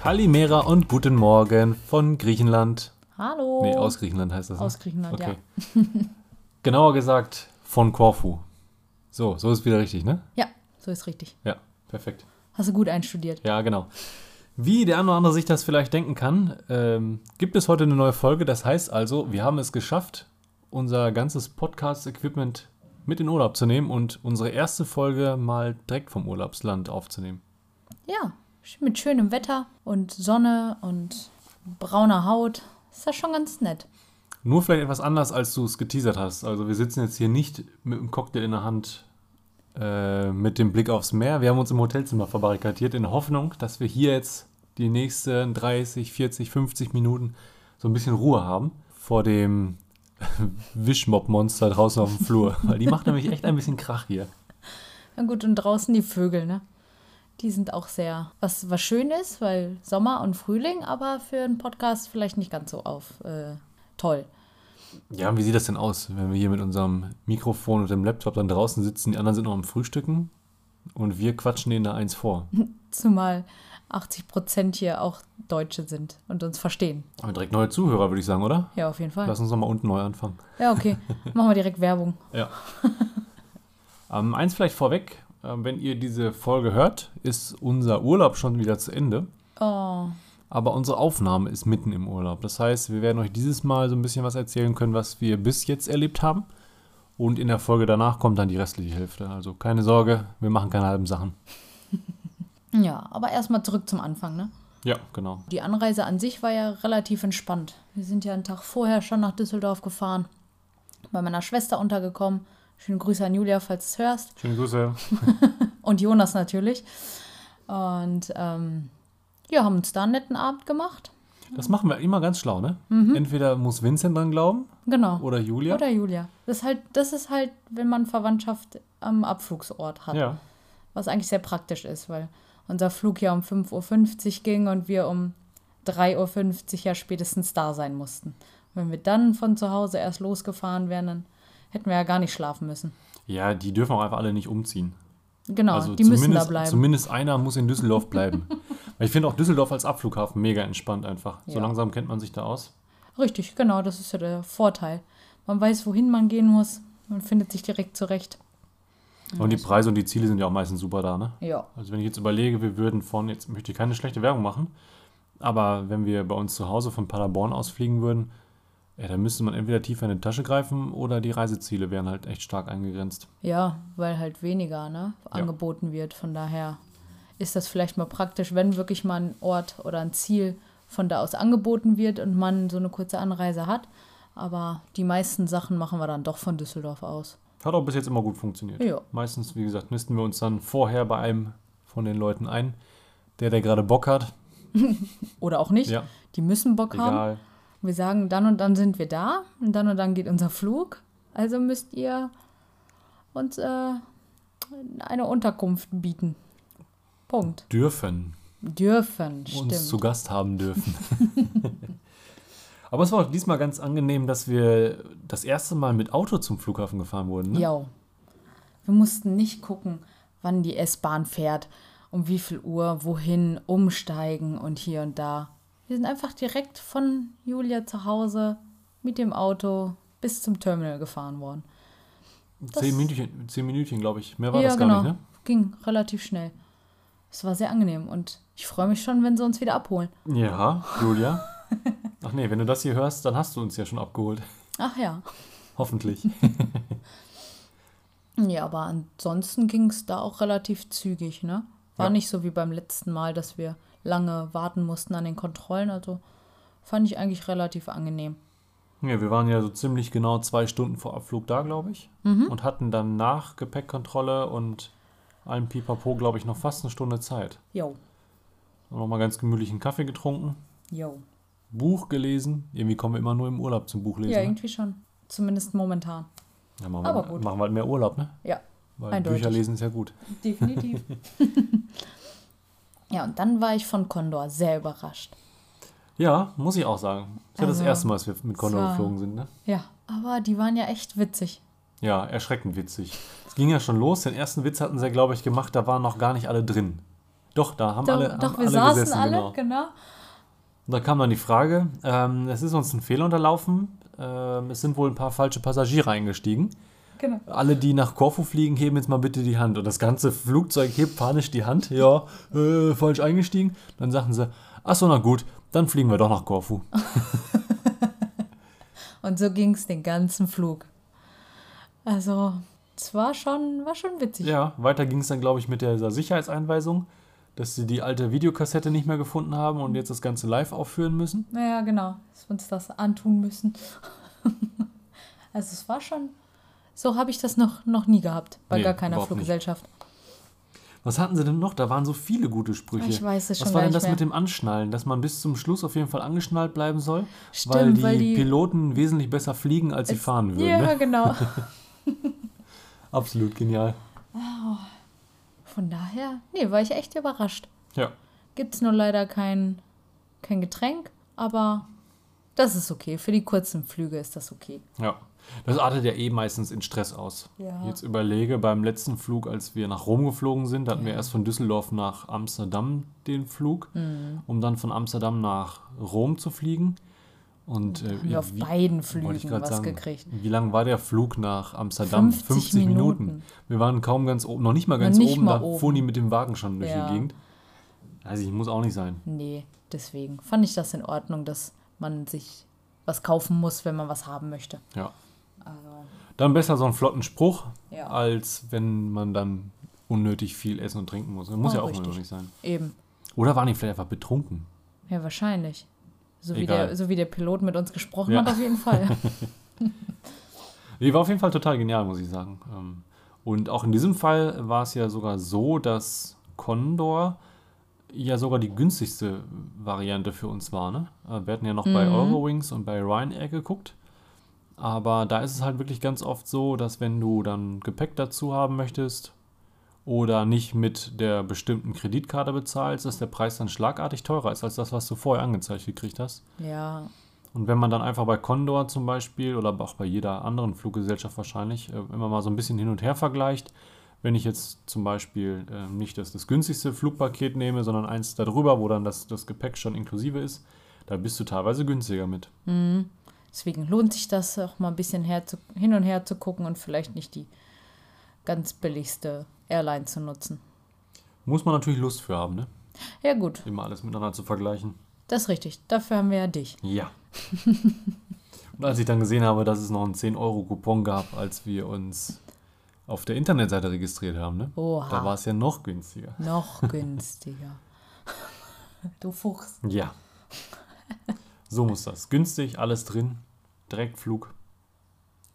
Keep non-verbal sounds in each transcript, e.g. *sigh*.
Kalimera und guten Morgen von Griechenland. Hallo. Nee, aus Griechenland heißt das. Ne? Aus Griechenland, okay. *laughs* Genauer gesagt von Korfu. So, so ist wieder richtig, ne? ja. Ja, so ist richtig. Ja, perfekt. Hast du gut einstudiert. Ja, genau. Wie der eine oder andere sich das vielleicht denken kann, ähm, gibt es heute eine neue Folge. Das heißt also, wir haben es geschafft, unser ganzes Podcast-Equipment mit in Urlaub zu nehmen und unsere erste Folge mal direkt vom Urlaubsland aufzunehmen. Ja, mit schönem Wetter und Sonne und brauner Haut. Ist das schon ganz nett. Nur vielleicht etwas anders, als du es geteasert hast. Also wir sitzen jetzt hier nicht mit einem Cocktail in der Hand äh, mit dem Blick aufs Meer. Wir haben uns im Hotelzimmer verbarrikadiert in der Hoffnung, dass wir hier jetzt die nächsten 30, 40, 50 Minuten so ein bisschen Ruhe haben vor dem *laughs* Wischmob-Monster draußen auf dem Flur. Weil die macht nämlich echt ein bisschen Krach hier. Na gut, und draußen die Vögel, ne? Die sind auch sehr, was, was schön ist, weil Sommer und Frühling, aber für einen Podcast vielleicht nicht ganz so auf äh, toll. Ja, und wie sieht das denn aus, wenn wir hier mit unserem Mikrofon und dem Laptop dann draußen sitzen, die anderen sind noch am Frühstücken und wir quatschen denen da eins vor. *laughs* Zumal 80 Prozent hier auch Deutsche sind und uns verstehen. Aber direkt neue Zuhörer, würde ich sagen, oder? Ja, auf jeden Fall. Lass uns nochmal unten neu anfangen. Ja, okay. *laughs* Machen wir direkt Werbung. Ja. ähm, eins vielleicht vorweg, wenn ihr diese Folge hört, ist unser Urlaub schon wieder zu Ende. Oh, Aber unsere Aufnahme ist mitten im Urlaub. Das heißt, wir werden euch dieses Mal so ein bisschen was erzählen können, was wir bis jetzt erlebt haben. Und in der Folge danach kommt dann die restliche Hälfte. Also keine Sorge, wir machen keine halben Sachen. *laughs* ja, aber erstmal zurück zum Anfang, ne? Ja, genau. Die Anreise an sich war ja relativ entspannt. Wir sind ja einen Tag vorher schon nach Düsseldorf gefahren, bei meiner Schwester untergekommen. Schöne Grüße an Julia, falls du es hörst. Schöne Grüße. *laughs* Und Jonas natürlich. Und ähm, ja, haben uns da einen netten Abend gemacht. Das machen wir immer ganz schlau, ne? Entweder muss Vincent dran glauben Genau. oder Julia. Oder Julia. Das ist, halt, das ist halt, wenn man Verwandtschaft am Abflugsort hat. Ja. Was eigentlich sehr praktisch ist, weil unser Flug ja um 5.50 Uhr ging und wir um 3.50 Uhr ja spätestens da sein mussten. Wenn wir dann von zu Hause erst losgefahren wären, dann hätten wir ja gar nicht schlafen müssen. Ja, die dürfen auch einfach alle nicht umziehen. Genau, also die müssen da bleiben. zumindest einer muss in Düsseldorf bleiben. *laughs* Weil ich finde auch Düsseldorf als Abflughafen mega entspannt einfach. So Ja. langsam kennt man sich da aus. Richtig, genau, das ist ja der Vorteil. Man weiß, wohin man gehen muss. Man findet sich direkt zurecht. Und die Preise und die Ziele sind ja auch meistens super da, ne? Ja, Also wenn ich jetzt überlege, wir würden von, jetzt möchte ich keine schlechte Werbung machen, aber wenn wir bei uns zu Hause von Paderborn aus fliegen würden, ja, dann müsste man entweder tiefer in die Tasche greifen oder die Reiseziele wären halt echt stark eingegrenzt. ja, weil halt weniger ne, angeboten wird. Von daher ist das vielleicht mal praktisch, wenn wirklich mal ein Ort oder ein Ziel von da aus angeboten wird und man so eine kurze Anreise hat. Aber die meisten Sachen machen wir dann doch von Düsseldorf aus. Hat auch bis jetzt immer gut funktioniert. Ja. Meistens, wie gesagt, nisten wir uns dann vorher bei einem von den Leuten ein, der, der gerade Bock hat. *laughs* Oder auch nicht. Ja, Die müssen Bock haben. Wir sagen, dann und dann sind wir da und dann und dann geht unser Flug. Also müsst ihr uns äh, eine Unterkunft bieten. Punkt. Dürfen. Dürfen, uns stimmt. zu Gast haben dürfen. *laughs* Aber es war auch diesmal ganz angenehm, dass wir das erste Mal mit Auto zum Flughafen gefahren wurden. Ne? Ja. Wir mussten nicht gucken, wann die S-Bahn fährt, um wie viel Uhr, wohin, umsteigen und hier und da. Wir sind einfach direkt von Julia zu Hause mit dem Auto bis zum Terminal gefahren worden. Zehn Minütchen, zehn Minütchen glaube ich. Mehr war ja, das gar genau. nicht, ne? Ging relativ schnell. Es war sehr angenehm und ich freue mich schon, wenn sie uns wieder abholen. Ja, *laughs* Julia. Ach nee, wenn du das hier hörst, dann hast du uns ja schon abgeholt. Ach ja. Hoffentlich. *laughs* Ja, aber ansonsten ging es da auch relativ zügig, ne? War Ja. nicht so wie beim letzten Mal, dass wir lange warten mussten an den Kontrollen. Also fand ich eigentlich relativ angenehm. Ja, wir waren ja so ziemlich genau zwei Stunden vor Abflug da, glaube ich. Mhm. Und hatten dann nach Gepäckkontrolle und allem Pipapo, glaube ich, noch fast eine Stunde Zeit. Jo, Und nochmal ganz gemütlichen Kaffee getrunken, jo. Buch gelesen. Irgendwie kommen wir immer nur im Urlaub zum Buchlesen. Ja, ne? irgendwie schon. Zumindest momentan. Ja, machen, Aber wir, gut. machen wir halt mehr Urlaub, ne? Ja, Weil Eindeutig. Bücher lesen ist ja gut. definitiv. *laughs* ja, und dann war ich von Condor sehr überrascht. Ja, muss ich auch sagen. Das ist ja das Also, erste Mal, dass wir mit Condor war- geflogen sind, ne? Ja, aber die waren ja echt witzig. Ja, erschreckend witzig. Es ging ja schon los. Den ersten Witz hatten sie, glaube ich, gemacht, da waren noch gar nicht alle drin. Doch, da haben Doch, alle, doch haben wir alle saßen gesessen, alle, genau. genau. Und da kam dann die Frage, ähm, es ist uns ein Fehler unterlaufen. Ähm, es sind wohl ein paar falsche Passagiere eingestiegen. Genau. Alle, die nach Korfu fliegen, heben jetzt mal bitte die Hand. Und das ganze Flugzeug hebt panisch die Hand. Ja, äh, falsch eingestiegen. Dann sagten sie, ach so, na gut, dann fliegen wir doch nach Korfu. *laughs* Und so ging es den ganzen Flug. Also, es war schon, war schon witzig. Ja, weiter ging es dann, glaube ich, mit dieser Sicherheitseinweisung, dass sie die alte Videokassette nicht mehr gefunden haben und jetzt das Ganze live aufführen müssen. Naja, genau, dass wir uns das antun müssen. *laughs* also es war schon, so habe ich das noch, noch nie gehabt, bei Nee, gar keiner überhaupt nicht. Fluggesellschaft. Was hatten sie denn noch? Da waren so viele gute Sprüche. Ich weiß es Was schon war gar denn das mehr. mit dem Anschnallen? Dass man bis zum Schluss auf jeden Fall angeschnallt bleiben soll? Stimmt, weil, die weil die- Piloten wesentlich besser fliegen, als sie fahren würden. Ja, Ne? genau. *laughs* *laughs* Absolut genial. Von daher, nee, war ich echt überrascht. Ja. Gibt es nur leider kein, kein Getränk, aber das ist okay. Für die kurzen Flüge ist das okay. Ja. Das artet ja eh meistens in Stress aus. Ja. Jetzt überlege, beim letzten Flug, als wir nach Rom geflogen sind, hatten wir erst von Düsseldorf nach Amsterdam den Flug, Mhm. um dann von Amsterdam nach Rom zu fliegen. Und äh, wir auf wie- beiden ich Flügen grad was sagen, gekriegt. Wie lang war der Flug nach Amsterdam? 50 Minuten. Wir waren kaum ganz oben, noch nicht mal ganz nicht oben, mal da oben. fuhren die mit dem Wagen schon durch Ja. die Gegend. Also ich muss auch nicht sein. Nee, deswegen fand ich das in Ordnung, dass man sich was kaufen muss, wenn man was haben möchte. Ja. Also, Dann besser so einen flotten Spruch, Ja. als wenn man dann unnötig viel essen und trinken muss. Das muss Oh, ja auch richtig. nicht sein. eben. Oder waren die vielleicht einfach betrunken? Ja, wahrscheinlich. So wie, der, so wie der Pilot mit uns gesprochen Ja. hat, auf jeden Fall. *laughs* Die war auf jeden Fall total genial, muss ich sagen. Ähm, Und auch in diesem Fall war es ja sogar so, dass Condor ja sogar die günstigste Variante für uns war. Ne? Äh, Wir hatten ja noch bei Mhm. Eurowings und bei Ryanair geguckt. Aber da ist es halt wirklich ganz oft so, dass wenn du dann Gepäck dazu haben möchtest oder nicht mit der bestimmten Kreditkarte bezahlst, dass der Preis dann schlagartig teurer ist als das, was du vorher angezeigt gekriegt hast. ja, Und wenn man dann einfach bei Condor zum Beispiel oder auch bei jeder anderen Fluggesellschaft wahrscheinlich äh, immer mal so ein bisschen hin und her vergleicht, wenn ich jetzt zum Beispiel äh, nicht das, das günstigste Flugpaket nehme, sondern eins darüber, wo dann das, das Gepäck schon inklusive ist, da bist du teilweise günstiger mit. Deswegen lohnt sich das auch mal ein bisschen her zu, hin und her zu gucken und vielleicht nicht die ganz billigste Airline zu nutzen. Muss man natürlich Lust für haben, ne? Ja, gut, Immer alles miteinander zu vergleichen. das ist richtig. Dafür haben wir ja dich. Ja. *laughs* und als ich dann gesehen habe, dass es noch einen 10-Euro-Coupon gab, als wir uns auf der Internetseite registriert haben, ne? Oha. Da war es ja noch günstiger. Noch günstiger. *laughs* du Fuchs. Ja. *laughs* So muss das. Günstig, alles drin. Direktflug.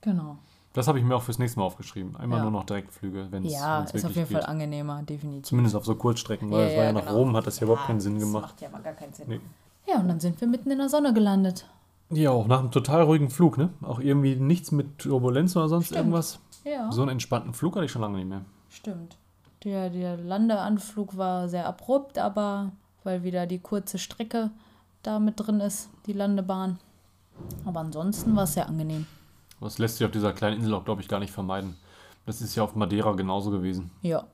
Genau. Das habe ich mir auch fürs nächste Mal aufgeschrieben. Einmal Ja. nur noch Direktflüge, wenn es Ja, wenn's ist auf wirklich jeden Fall geht. angenehmer, definitiv. Zumindest auf so Kurzstrecken, weil es war ja nach genau. Rom, hat das ja überhaupt Ja, keinen Sinn das gemacht. Macht ja mal gar keinen Sinn. Nee. Ja, und dann sind wir mitten in der Sonne gelandet. Ja, auch nach einem total ruhigen Flug, ne? Auch irgendwie nichts mit Turbulenz oder sonst Stimmt. irgendwas. Ja, So einen entspannten Flug hatte ich schon lange nicht mehr. stimmt. Der, der Landeanflug war sehr abrupt, aber weil wieder die kurze Strecke da mit drin ist, die Landebahn. Aber ansonsten war es sehr angenehm. Das lässt sich auf dieser kleinen Insel auch, glaube ich, gar nicht vermeiden. Das ist ja auf Madeira genauso gewesen. Ja,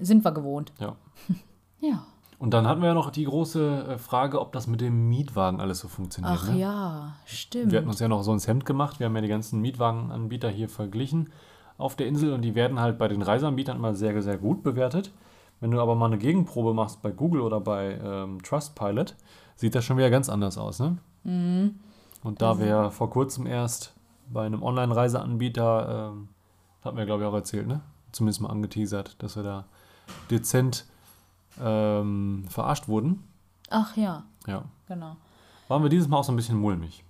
sind wir gewohnt. Ja. *laughs* Ja. Und dann hatten wir ja noch die große äh, Frage, ob das mit dem Mietwagen alles so funktioniert. Ach ne? ja, stimmt. Wir hatten uns ja noch so ins Hemd gemacht. Wir haben ja die ganzen Mietwagenanbieter hier verglichen auf der Insel und die werden halt bei den Reiseanbietern immer sehr, sehr gut bewertet. Wenn du aber mal eine Gegenprobe machst bei Google oder bei ähm, Trustpilot, sieht das schon wieder ganz anders aus. Ne? Mhm. Und da wir vor kurzem erst bei einem Online-Reiseanbieter, ähm, hatten wir glaube ich auch erzählt, ne? zumindest mal angeteasert, dass wir da dezent ähm, verarscht wurden. Ach ja, Ja. genau. Waren wir dieses Mal auch so ein bisschen mulmig.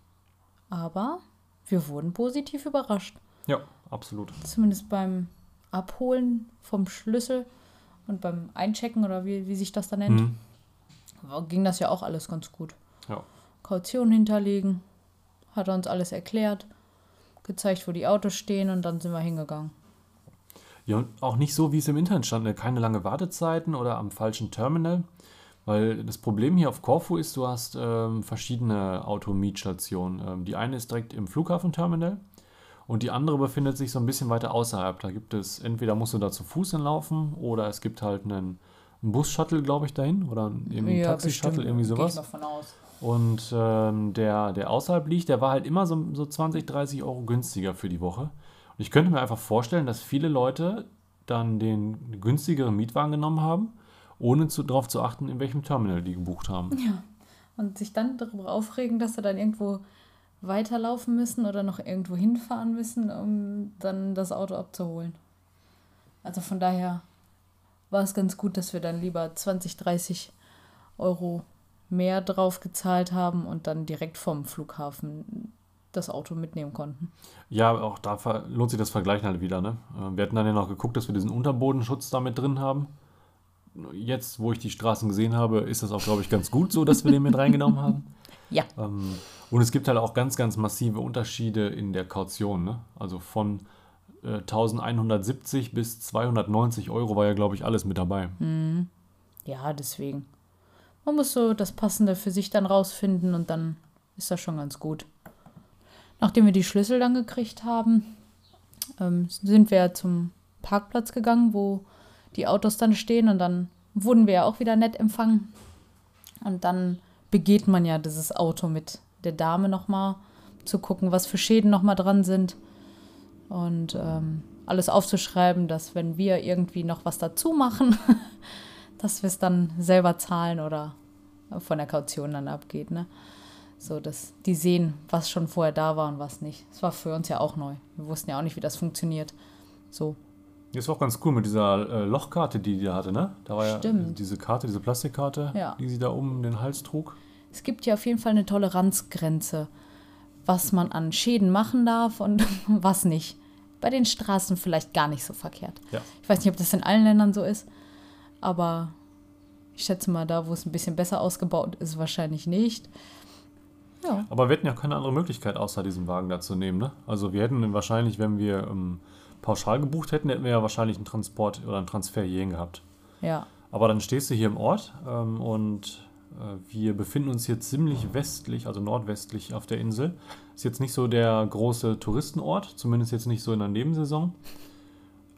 Aber wir wurden positiv überrascht. Ja, absolut. Zumindest beim Abholen vom Schlüssel und beim Einchecken oder wie, wie sich das da nennt, Mhm. Ging das ja auch alles ganz gut. Ja. Kaution hinterlegen, hat er uns alles erklärt, gezeigt, wo die Autos stehen und dann sind wir hingegangen. Ja, und auch nicht so, wie es im Internet stand, ne? keine lange Wartezeiten oder am falschen Terminal. Weil das Problem hier auf Korfu ist, du hast ähm, verschiedene Automietstationen. Ähm, die eine ist direkt im Flughafenterminal und die andere befindet sich so ein bisschen weiter außerhalb. Da gibt es, entweder musst du da zu Fuß hinlaufen oder es gibt halt einen ein Bus-Shuttle, glaube ich, dahin. Oder irgendwie ein Ja, Taxi-Shuttle, bestimmt. irgendwie Gehe sowas. ich mal von aus. Und ähm, der, der außerhalb liegt, der war halt immer so, so 20, 30 Euro günstiger für die Woche. Und ich könnte mir einfach vorstellen, dass viele Leute dann den günstigeren Mietwagen genommen haben, ohne zu, darauf zu achten, in welchem Terminal die gebucht haben. Und sich dann darüber aufregen, dass sie dann irgendwo weiterlaufen müssen oder noch irgendwo hinfahren müssen, um dann das Auto abzuholen. Also von daher war es ganz gut, dass wir dann lieber 20, 30 Euro mehr drauf gezahlt haben und dann direkt vom Flughafen das Auto mitnehmen konnten. Ja, auch da lohnt sich das Vergleichen halt wieder. Ne? Äh, Wir hatten dann ja noch geguckt, dass wir diesen Unterbodenschutz da mit drin haben. Jetzt, wo ich die Straßen gesehen habe, ist das auch, glaube ich, ganz gut so, dass wir den mit reingenommen haben. *laughs* Ja. Ähm, und es gibt halt auch ganz, ganz massive Unterschiede in der Kaution. Ne? Also von äh, 1170 bis 290 Euro war ja, glaube ich, alles mit dabei. Ja, deswegen. Man muss so das Passende für sich dann rausfinden und dann ist das schon ganz gut. Nachdem wir die Schlüssel dann gekriegt haben, ähm, sind wir zum Parkplatz gegangen, wo die Autos dann stehen und dann wurden wir ja auch wieder nett empfangen. Und dann begeht man ja dieses Auto mit der Dame nochmal, zu gucken, was für Schäden nochmal dran sind und ähm, alles aufzuschreiben, dass wenn wir irgendwie noch was dazu machen, *laughs* dass wir es dann selber zahlen oder von der Kaution dann abgeht, ne? So, dass die sehen, was schon vorher da war und was nicht. Das war für uns ja auch neu. Wir wussten ja auch nicht, wie das funktioniert. So, Das war auch ganz cool mit dieser äh, Lochkarte, die die da hatte, ne? Da war ja Stimmt. diese Karte, diese Plastikkarte, Ja. die sie da um den Hals trug. es gibt ja auf jeden Fall eine Toleranzgrenze, was man an Schäden machen darf und *laughs* was nicht. Bei den Straßen vielleicht gar nicht so verkehrt. Ja. Ich weiß nicht, ob das in allen Ländern so ist, aber ich schätze mal, da, wo es ein bisschen besser ausgebaut ist, wahrscheinlich nicht. Ja, Aber wir hätten ja keine andere Möglichkeit, außer diesen Wagen da zu nehmen, ne? Also wir hätten wahrscheinlich, wenn wir ähm, pauschal gebucht hätten, hätten wir ja wahrscheinlich einen Transport oder einen Transfer hierhin gehabt. ja, Aber dann stehst du hier im Ort ähm, und wir befinden uns hier ziemlich westlich, also nordwestlich auf der Insel. Ist jetzt nicht so der große Touristenort, zumindest jetzt nicht so in der Nebensaison.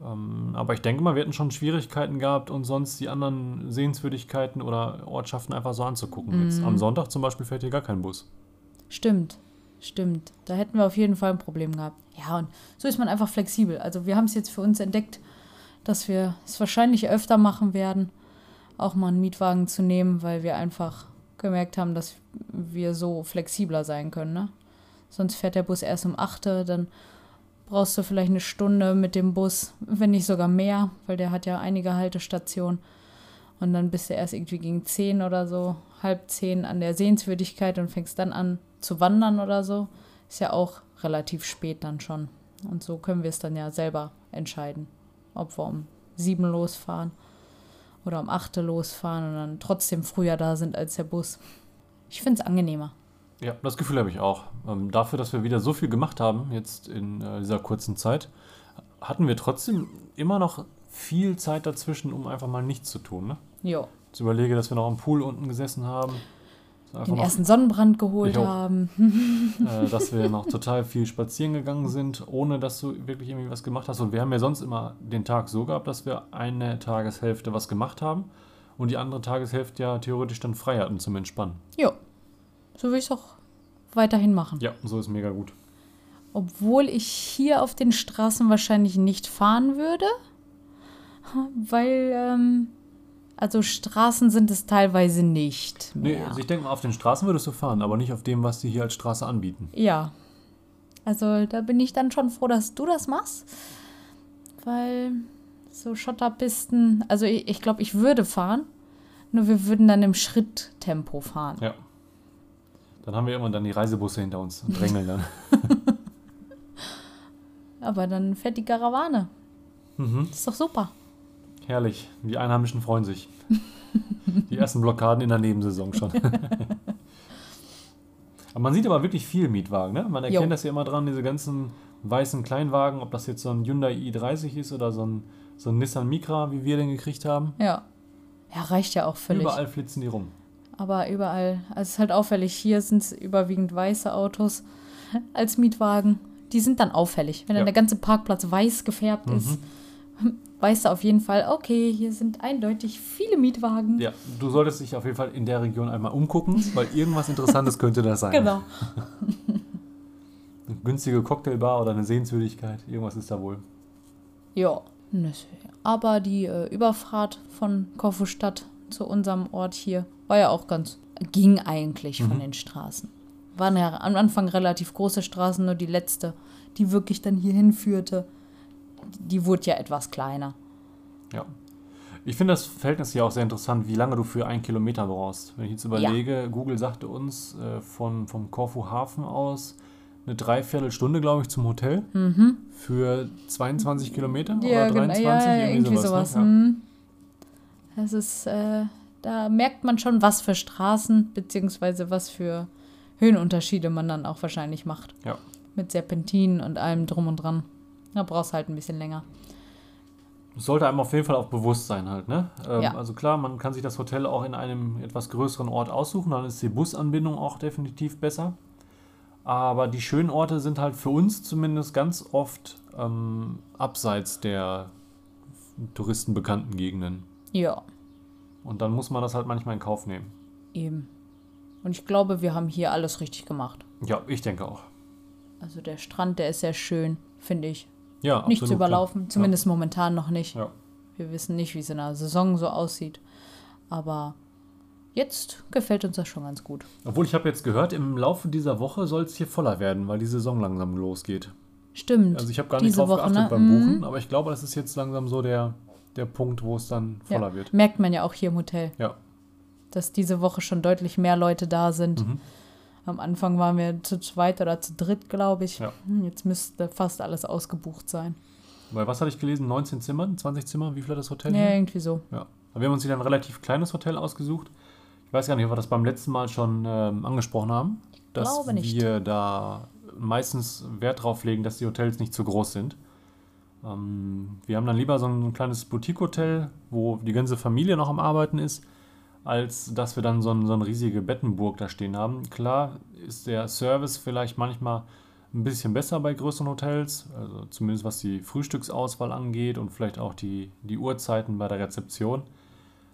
Ähm, aber ich denke mal, wir hätten schon Schwierigkeiten gehabt, uns sonst die anderen Sehenswürdigkeiten oder Ortschaften einfach so anzugucken. Jetzt am Sonntag zum Beispiel fährt hier gar kein Bus. stimmt. Stimmt. Da hätten wir auf jeden Fall ein Problem gehabt. Ja, und so ist man einfach flexibel. Also wir haben es jetzt für uns entdeckt, dass wir es wahrscheinlich öfter machen werden, auch mal einen Mietwagen zu nehmen, weil wir einfach gemerkt haben, dass wir so flexibler sein können. Ne? Sonst fährt der Bus erst um 8 Uhr, dann brauchst du vielleicht eine Stunde mit dem Bus, wenn nicht sogar mehr, weil der hat ja einige Haltestationen. Und dann bist du erst irgendwie gegen 10 oder so, halb 10 an der Sehenswürdigkeit und fängst dann an zu wandern oder so. Ist ja auch relativ spät dann schon. Und so können wir es dann ja selber entscheiden, ob wir um 7 losfahren oder um 8 losfahren und dann trotzdem früher da sind als der Bus. Ich finde es angenehmer. Ja, das Gefühl habe ich auch. Ähm, dafür, dass wir wieder so viel gemacht haben, jetzt in äh, dieser kurzen Zeit, hatten wir trotzdem immer noch viel Zeit dazwischen, um einfach mal nichts zu tun. Ne? Jo, Jetzt überlege, dass wir noch am Pool unten gesessen haben. Wir den Einfach ersten Sonnenbrand geholt haben. äh, dass wir noch total viel spazieren gegangen sind, ohne dass du wirklich irgendwie was gemacht hast. Und wir haben ja sonst immer den Tag so gehabt, dass wir eine Tageshälfte was gemacht haben und die andere Tageshälfte ja theoretisch dann frei hatten zum Entspannen. Jo, so will ich es auch weiterhin machen. Ja, so ist mega gut. Obwohl ich hier auf den Straßen wahrscheinlich nicht fahren würde, *laughs* weil, ähm, also Straßen sind es teilweise nicht Nee, mehr. also ich denke mal, auf den Straßen würdest du fahren, aber nicht auf dem, was die hier als Straße anbieten. ja, also da bin ich dann schon froh, dass du das machst, weil so Schotterpisten, also ich, ich glaube, ich würde fahren, nur wir würden dann im Schritttempo fahren. Ja. Dann haben wir irgendwann dann die Reisebusse hinter uns und drängeln dann. *laughs* Aber dann fährt die Karawane. mhm. Ist doch super. Herrlich. Die Einheimischen freuen sich. Die ersten Blockaden in der Nebensaison schon. *laughs* aber man sieht aber wirklich viel Mietwagen, ne? Man erkennt Jo. das ja immer dran, diese ganzen weißen Kleinwagen, ob das jetzt so ein Hyundai i30 ist oder so ein, so ein Nissan Micra, wie wir den gekriegt haben. Ja. Ja, reicht ja auch völlig. Überall flitzen die rum. Aber überall. Also es ist halt auffällig. Hier sind es überwiegend weiße Autos als Mietwagen. Die sind dann auffällig. Wenn Ja. dann der ganze Parkplatz weiß gefärbt ist, weißt du auf jeden Fall, okay, hier sind eindeutig viele Mietwagen. Ja, du solltest dich auf jeden Fall in der Region einmal umgucken, weil irgendwas Interessantes könnte das sein. Genau. *laughs* Eine günstige Cocktailbar oder eine Sehenswürdigkeit, irgendwas ist da wohl. Ja. Aber die äh, Überfahrt von Korfustadt zu unserem Ort hier war ja auch ganz, ging eigentlich von den Straßen. Waren ja am Anfang relativ große Straßen, nur die letzte, die wirklich dann hier hinführte, die wurde ja etwas kleiner. Ja. Ich finde das Verhältnis hier auch sehr interessant, wie lange du für einen Kilometer brauchst. Wenn ich jetzt überlege, Google sagte uns äh, von, vom Korfu Hafen aus eine Dreiviertelstunde, glaube ich, zum Hotel für 22 Kilometer oder genau. 23, ja, ja, irgendwie sowas. Ne? hm. Das ist, äh, da merkt man schon, was für Straßen, beziehungsweise was für Höhenunterschiede man dann auch wahrscheinlich macht. Ja. ja. Mit Serpentinen und allem drum und dran. Da brauchst du halt ein bisschen länger. Es sollte einem auf jeden Fall auch bewusst sein halt, ne? Ähm, Ja. Also klar, man kann sich das Hotel auch in einem etwas größeren Ort aussuchen, dann ist die Busanbindung auch definitiv besser. Aber die schönen Orte sind halt für uns zumindest ganz oft ähm, abseits der touristenbekannten Gegenden. Ja, Und dann muss man das halt manchmal in Kauf nehmen. eben. Und ich glaube, wir haben hier alles richtig gemacht. Ja, ich denke auch. Also der Strand, der ist sehr schön, finde ich. Ja, Nicht zu absolut, überlaufen, klar. zumindest momentan noch nicht. Ja. Wir wissen nicht, wie es in der Saison so aussieht. Aber jetzt gefällt uns das schon ganz gut. Obwohl ich habe jetzt gehört, im Laufe dieser Woche soll es hier voller werden, weil die Saison langsam losgeht. Stimmt. Also ich habe gar nicht drauf Woche, geachtet ne? beim Mhm. Buchen, aber ich glaube, das ist jetzt langsam so der, der Punkt, wo es dann voller ja. wird. Merkt man ja auch hier im Hotel, Ja. dass diese Woche schon deutlich mehr Leute da sind. Mhm. Am Anfang waren wir zu zweit oder zu dritt, glaube ich. Ja. Hm, Jetzt müsste fast alles ausgebucht sein. Weil was hatte ich gelesen? 19 Zimmern, 20 Zimmer? Wie viel hat das Hotel Ja, hier? irgendwie so. Ja. Aber wir haben uns wieder ein relativ kleines Hotel ausgesucht. Ich weiß gar nicht, ob wir das beim letzten Mal schon ähm, angesprochen haben. Dass glaube nicht. wir da meistens Wert drauf legen, dass die Hotels nicht zu groß sind. Ähm, wir haben dann lieber so ein kleines Boutique-Hotel, wo die ganze Familie noch am Arbeiten ist, als dass wir dann so, ein, so eine riesige Bettenburg da stehen haben. Klar ist der Service vielleicht manchmal ein bisschen besser bei größeren Hotels, also zumindest was die Frühstücksauswahl angeht und vielleicht auch die, die Uhrzeiten bei der Rezeption.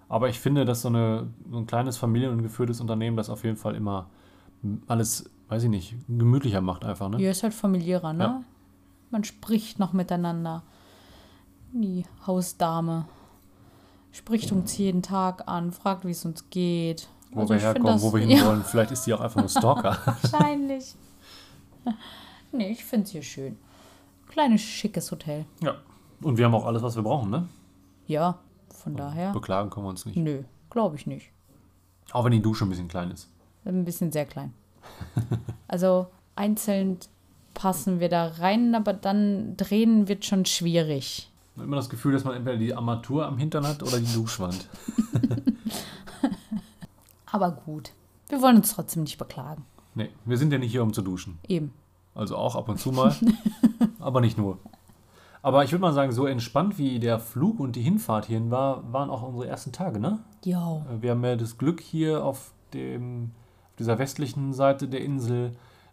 Aber ich finde, dass so, eine, so ein kleines familiengeführtes Unternehmen das auf jeden Fall immer alles, weiß ich nicht, gemütlicher macht einfach. Ne? Hier ist halt familiärer, ne? Ja. Man spricht noch miteinander. Die Hausdame spricht uns jeden Tag an, fragt, wie es uns geht. Wo Also wir herkommen, das- wo wir *laughs* Ja, hinwollen. Vielleicht ist die auch einfach nur Stalker. *laughs* wahrscheinlich. *laughs* nee, ich finde es hier schön. Kleines, schickes Hotel. ja. Und wir haben auch alles, was wir brauchen, ne? Ja, von daher. Beklagen können wir uns nicht. Nö, glaube ich nicht. Auch wenn die Dusche ein bisschen klein ist. Ein bisschen sehr klein. Also einzeln passen wir da rein, aber dann drehen wird schon schwierig. Man hat immer das Gefühl, dass man entweder die Armatur am Hintern hat oder die Duschwand. *laughs* Aber gut. Wir wollen uns trotzdem nicht beklagen. Nee, wir sind ja nicht hier, um zu duschen. Eben. Also auch ab und zu mal. *laughs* aber nicht nur. Aber ich würde mal sagen, so entspannt wie der Flug und die Hinfahrt hierhin war, waren auch unsere ersten Tage, ne? Jo. Äh, Wir haben ja das Glück hier auf, dem, auf dieser westlichen Seite der Insel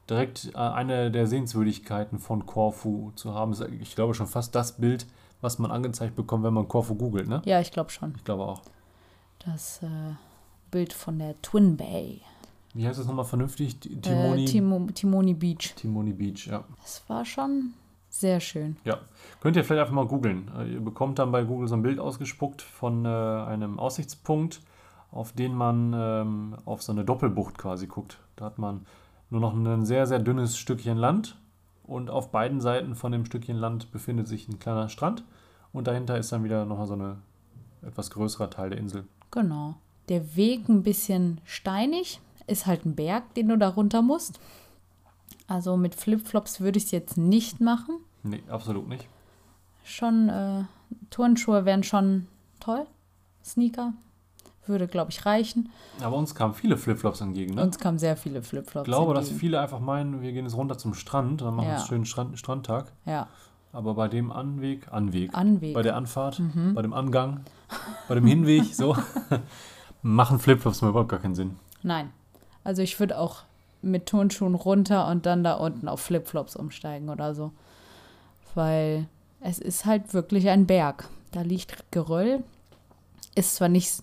direkt äh, eine der Sehenswürdigkeiten von Korfu zu haben. Ich glaube schon fast das Bild, was man angezeigt bekommt, wenn man Korfu googelt, ne? Ja, ich glaube schon. Ich glaube auch. Das äh, Bild von der Twin Bay. Wie heißt das nochmal vernünftig? Ti- Timoni, Äh, Timo, Timoni Beach. Timoni Beach, ja. Das war schon sehr schön. Ja, könnt ihr vielleicht einfach mal googeln. Äh, Ihr bekommt dann bei Google so ein Bild ausgespuckt von äh, einem Aussichtspunkt, auf den man ähm, auf so eine Doppelbucht quasi guckt. Da hat man nur noch ein sehr, sehr dünnes Stückchen Land und auf beiden Seiten von dem Stückchen Land befindet sich ein kleiner Strand und dahinter ist dann wieder nochmal so eine etwas größerer Teil der Insel. Genau. Der Weg ein bisschen steinig, ist halt ein Berg, den du da runter musst. Also mit Flipflops würde ich es jetzt nicht machen. Nee, absolut nicht. Schon, äh, Turnschuhe wären schon toll. Sneaker würde, glaube ich, reichen. Aber uns kamen viele Flipflops entgegen, ne? Uns kamen sehr viele Flipflops. Ich glaube, dass entgegen. viele einfach meinen, wir gehen jetzt runter zum Strand, dann machen wir Ja. einen schönen Strand, Strandtag. Ja, Aber bei dem Anweg, Anweg, Anweg. bei der Anfahrt, bei dem Angang, bei dem Hinweg, so, *laughs* machen Flipflops mir überhaupt gar keinen Sinn. Nein. Also ich würde auch mit Turnschuhen runter und dann da unten auf Flipflops umsteigen oder so. Weil es ist halt wirklich ein Berg. Da liegt Geröll. Ist zwar nicht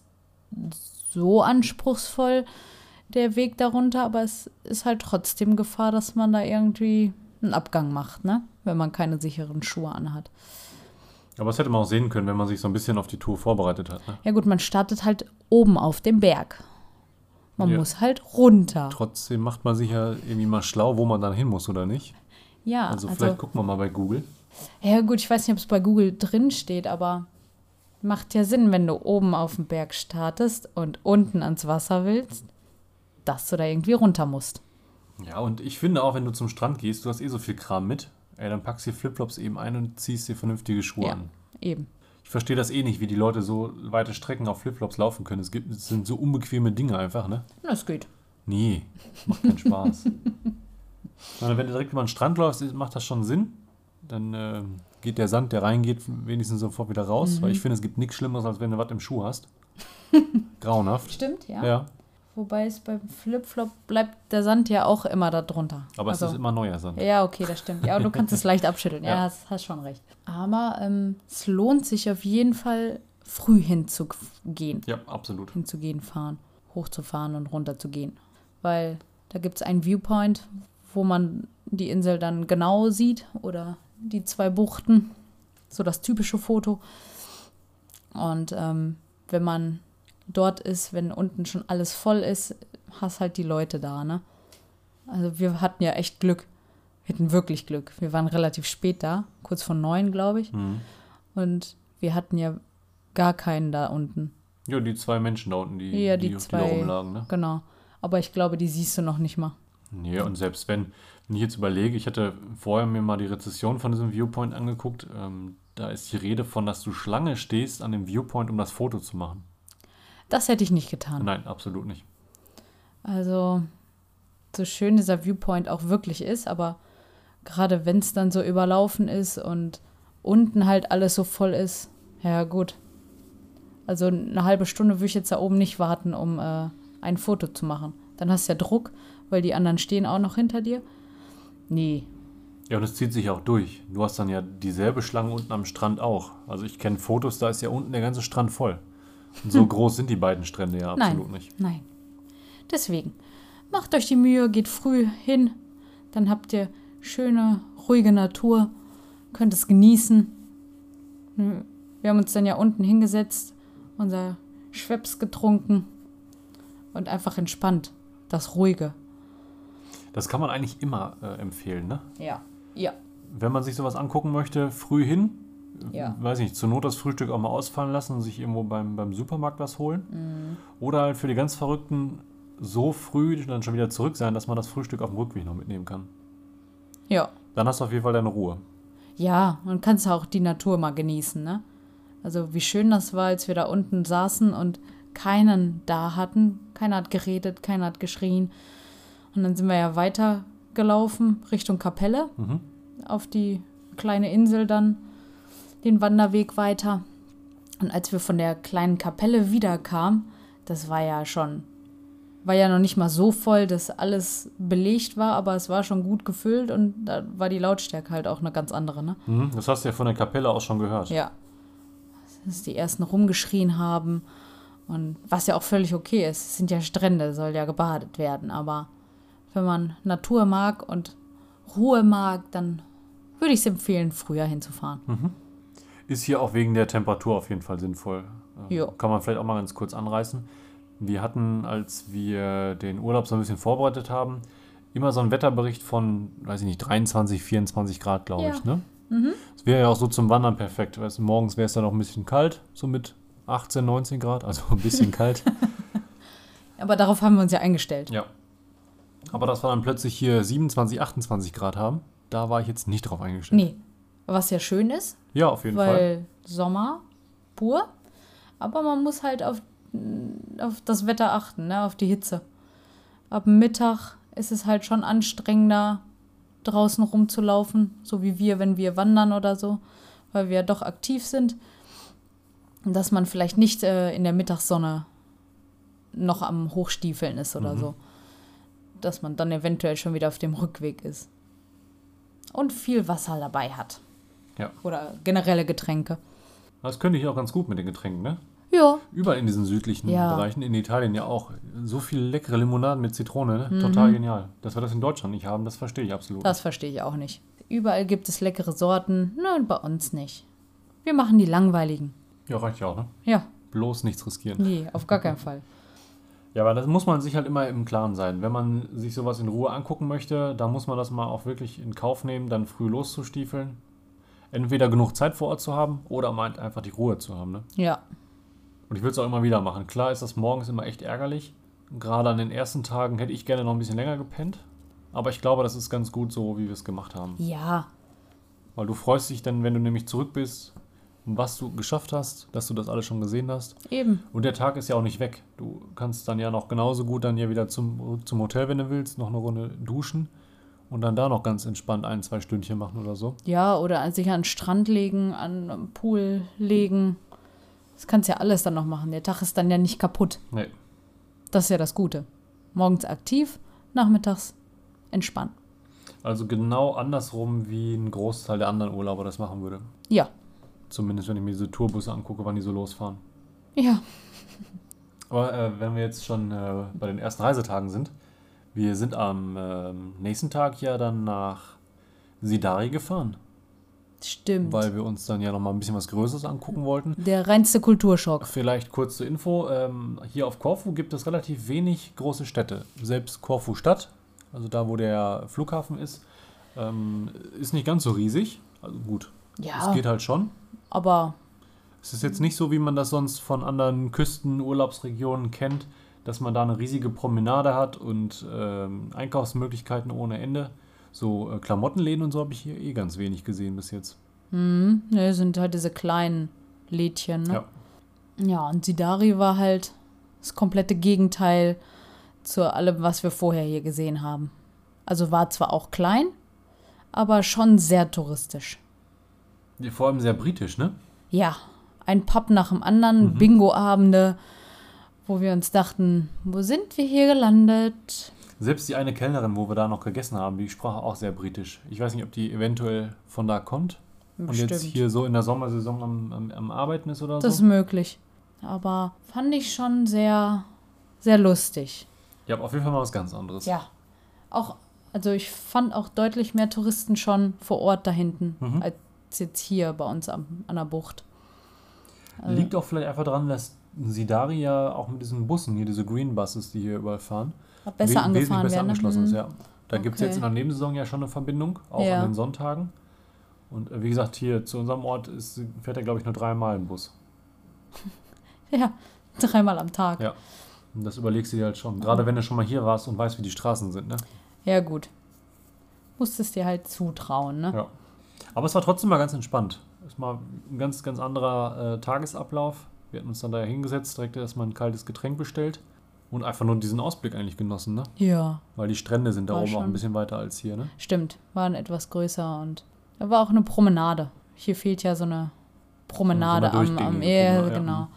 so anspruchsvoll, der Weg darunter, aber es ist halt trotzdem Gefahr, dass man da irgendwie einen Abgang macht, ne? Wenn man keine sicheren Schuhe anhat. Aber das hätte man auch sehen können, wenn man sich so ein bisschen auf die Tour vorbereitet hat. Ne? Ja gut, man startet halt oben auf dem Berg. Man Ja. muss halt runter. Trotzdem macht man sich ja irgendwie mal schlau, wo man dann hin muss oder nicht. Ja, Also, also, vielleicht gucken wir mal bei Google. ja gut, ich weiß nicht, ob es bei Google drin steht, aber macht ja Sinn, wenn du oben auf dem Berg startest und unten ans Wasser willst, dass du da irgendwie runter musst. Ja, und ich finde auch, wenn du zum Strand gehst, du hast eh so viel Kram mit. Ey, dann packst du dir Flipflops eben ein und ziehst dir vernünftige Schuhe Ja. an. Eben. Ich verstehe das eh nicht, wie die Leute so weite Strecken auf Flipflops laufen können. Es, gibt, es sind so unbequeme Dinge einfach, ne? Das geht. Nee, macht keinen Spaß. *laughs* Sondern wenn du direkt über den Strand läufst, macht das schon Sinn. Dann ähm, geht der Sand, der reingeht, wenigstens sofort wieder raus. Weil ich finde, es gibt nichts Schlimmeres, als wenn du was im Schuh hast. *laughs* Grauenhaft. Stimmt, ja. Ja, Wobei es beim Flipflop bleibt der Sand ja auch immer da drunter. aber es ist immer neuer Sand. Ja, okay, das stimmt. Ja, und du kannst es *laughs* leicht abschütteln. Ja, Ja. hast, hast schon recht. Aber ähm, es lohnt sich auf jeden Fall, früh hinzugehen. Ja, absolut. Hinzugehen, fahren, hochzufahren und runter zu gehen. Weil da gibt es einen Viewpoint, wo man die Insel dann genau sieht oder die zwei Buchten. So das typische Foto. Und ähm, wenn man dort ist, wenn unten schon alles voll ist, hast halt die Leute da, ne? Also wir hatten ja echt Glück. Wir hatten wirklich Glück. Wir waren relativ spät da, kurz vor neun, glaube ich. Mhm. Und wir hatten ja gar keinen da unten. Ja, die zwei Menschen da unten, die, Ja, die die, die, zwei- da rumlagen, ne? Genau. Aber ich glaube, die siehst du noch nicht mal. Nee, und selbst wenn, wenn ich jetzt überlege, ich hatte vorher mir mal die Rezession von diesem Viewpoint angeguckt, ähm, da ist die Rede von, dass du Schlange stehst an dem Viewpoint, um das Foto zu machen. Das hätte ich nicht getan. Nein, absolut nicht. Also, so schön dieser Viewpoint auch wirklich ist, aber gerade wenn es dann so überlaufen ist und unten halt alles so voll ist, ja gut. Also eine halbe Stunde würde ich jetzt da oben nicht warten, um äh, ein Foto zu machen. Dann hast du ja Druck, weil die anderen stehen auch noch hinter dir. Nee, Ja, und es zieht sich auch durch. Du hast dann ja dieselbe Schlange unten am Strand auch. Also ich kenne Fotos, da ist ja unten der ganze Strand voll. Und so *laughs* groß sind die beiden Strände ja absolut Nein. nicht. Nein. Deswegen, macht euch die Mühe, geht früh hin, dann habt ihr schöne, ruhige Natur, könnt es genießen. Wir haben uns dann ja unten hingesetzt, unser Schweppes getrunken und einfach entspannt. Das Ruhige. Das kann man eigentlich immer äh, empfehlen, ne? Ja. Ja. Wenn man sich sowas angucken möchte, früh hin. Ja. Weiß nicht, zur Not das Frühstück auch mal ausfallen lassen und sich irgendwo beim, beim Supermarkt was holen. Mhm. Oder halt für die ganz Verrückten so früh dann schon wieder zurück sein, dass man das Frühstück auf dem Rückweg noch mitnehmen kann. Ja. Dann hast du auf jeden Fall deine Ruhe. Ja, und kannst auch die Natur mal genießen, ne? Also wie schön das war, als wir da unten saßen und keinen da hatten. Keiner hat geredet, keiner hat geschrien. Und dann sind wir ja weitergelaufen Richtung Kapelle Mhm. auf die kleine Insel dann, den Wanderweg weiter. Und als wir von der kleinen Kapelle wiederkamen, das war ja schon, war ja noch nicht mal so voll, dass alles belegt war, aber es war schon gut gefüllt und da war die Lautstärke halt auch eine ganz andere, ne? Mhm. Das hast du ja von der Kapelle aus schon gehört. Ja. Dass die ersten rumgeschrien haben. Und was ja auch völlig okay ist. Es sind ja Strände, soll ja gebadet werden. Aber wenn man Natur mag und Ruhe mag, dann würde ich es empfehlen, früher hinzufahren. Ist hier auch wegen der Temperatur auf jeden Fall sinnvoll. Äh, Jo. Kann man vielleicht auch mal ganz kurz anreißen. Wir hatten, als wir den Urlaub so ein bisschen vorbereitet haben, immer so einen Wetterbericht von, weiß ich nicht, 23, 24 Grad, glaube Ja. ich. Ne? Das wäre ja auch so zum Wandern perfekt. Weißt, morgens wäre es dann auch ein bisschen kalt, so mit 18, 19 Grad, also *laughs* ein bisschen kalt. *laughs* Aber darauf haben wir uns ja eingestellt. Ja. Aber dass wir dann plötzlich hier 27, 28 Grad haben, da war ich jetzt nicht drauf eingestellt. Nee. Was ja schön ist, Ja, auf jeden Fall. weil Sommer pur. Aber man muss halt auf, auf das Wetter achten, ne? auf die Hitze. Ab Mittag ist es halt schon anstrengender, draußen rumzulaufen, so wie wir, wenn wir wandern oder so, weil wir ja doch aktiv sind. Dass man vielleicht nicht äh, in der Mittagssonne noch am Hochstiefeln ist oder Mhm. so. Dass man dann eventuell schon wieder auf dem Rückweg ist. Und viel Wasser dabei hat. Ja. Oder generelle Getränke. Das könnte ich auch ganz gut mit den Getränken, ne? Ja, Überall in diesen südlichen Ja. Bereichen, in Italien ja auch. So viele leckere Limonaden mit Zitrone, Mhm. ne? Total genial. Dass wir das in Deutschland nicht haben, das verstehe ich absolut. das verstehe ich auch nicht. Überall gibt es leckere Sorten, nein, bei uns nicht. Wir machen die langweiligen. Ja, reicht ja auch, ne? Ja, Bloß nichts riskieren. nee, auf gar keinen Fall. Ja, aber das muss man sich halt immer im Klaren sein. Wenn man sich sowas in Ruhe angucken möchte, dann muss man das mal auch wirklich in Kauf nehmen, dann früh loszustiefeln. Entweder genug Zeit vor Ort zu haben oder meint einfach die Ruhe zu haben. Ne? Ja, Und ich würde es auch immer wieder machen. Klar ist das morgens immer echt ärgerlich. Gerade an den ersten Tagen hätte ich gerne noch ein bisschen länger gepennt. Aber ich glaube, das ist ganz gut so, wie wir es gemacht haben. ja, Weil du freust dich dann, wenn du nämlich zurück bist, was du geschafft hast, dass du das alles schon gesehen hast. eben. Und der Tag ist ja auch nicht weg. Du kannst dann ja noch genauso gut dann ja wieder zum, zum Hotel, wenn du willst, noch eine Runde duschen und dann da noch ganz entspannt ein, zwei Stündchen machen oder so. Ja, oder sich an den Strand legen, an den Pool legen. Das kannst ja alles dann noch machen. Der Tag ist dann ja nicht kaputt. Nee. Das ist ja das Gute. Morgens aktiv, nachmittags entspannen. Also genau andersrum, wie ein Großteil der anderen Urlauber das machen würde. Ja, Zumindest wenn ich mir diese Tourbusse angucke, wann die so losfahren. ja, *laughs* Aber äh, wenn wir jetzt schon äh, bei den ersten Reisetagen sind, wir sind am ähm, nächsten Tag ja dann nach Sidari gefahren, stimmt. weil wir uns dann ja noch mal ein bisschen was Größeres angucken wollten. Der reinste Kulturschock. Vielleicht kurz zur Info: ähm, Hier auf Korfu gibt es relativ wenig große Städte. Selbst Korfu Stadt, also da, wo der Flughafen ist, ähm, ist nicht ganz so riesig. Also gut, Ja, es geht halt schon. Aber Es ist jetzt nicht so, wie man das sonst von anderen Küsten, Urlaubsregionen kennt, dass man da eine riesige Promenade hat und ähm, Einkaufsmöglichkeiten ohne Ende. So äh, Klamottenläden und so habe ich hier eh ganz wenig gesehen bis jetzt. hm, ne, sind halt diese kleinen Lädchen. Ne? Ja. ja, und Sidari war halt das komplette Gegenteil zu allem, was wir vorher hier gesehen haben. Also war zwar auch klein, aber schon sehr touristisch. Ja, Vor allem sehr britisch, ne? Ja, ein Pub nach dem anderen, Mhm. Bingo-Abende, wo wir uns dachten, wo sind wir hier gelandet? Selbst die eine Kellnerin, wo wir da noch gegessen haben, die sprach auch sehr britisch. Ich weiß nicht, ob die eventuell von da kommt und jetzt hier so in der Sommersaison am, am, am Arbeiten ist oder Das ist so. möglich. Aber fand ich schon sehr, sehr lustig. Ja, aber auf jeden Fall mal was ganz anderes. Ja. Auch, also ich fand auch deutlich mehr Touristen schon vor Ort da hinten, Mhm. als jetzt hier bei uns am, an der Bucht. Also, Liegt auch vielleicht einfach daran, dass Sidari ja auch mit diesen Bussen, hier diese Green Buses, die hier überall fahren, besser we- wesentlich besser werden. angeschlossen ist, Mhm. ja. Da gibt es jetzt Okay. in der Nebensaison ja schon eine Verbindung, auch Ja. an den Sonntagen. Und äh, wie gesagt, hier zu unserem Ort ist, fährt er, glaube ich, nur dreimal ein Bus. *laughs* Ja, dreimal am Tag. Ja. Und das überlegst du dir halt schon. Gerade wenn du schon mal hier warst und weißt, wie die Straßen sind, ne? Ja, gut. Musstest dir halt zutrauen, ne? Ja. Aber es war trotzdem mal ganz entspannt. Es war ein ganz, ganz anderer äh, Tagesablauf. Wir hatten uns dann da hingesetzt, direkt erstmal ein kaltes Getränk bestellt und einfach nur diesen Ausblick eigentlich genossen, ne? Ja, Weil die Strände sind da War oben auch schon. ein bisschen weiter als hier, ne? stimmt. Waren etwas größer und da war auch eine Promenade. Hier fehlt ja so eine Promenade So eine am, am ja, ja. genau.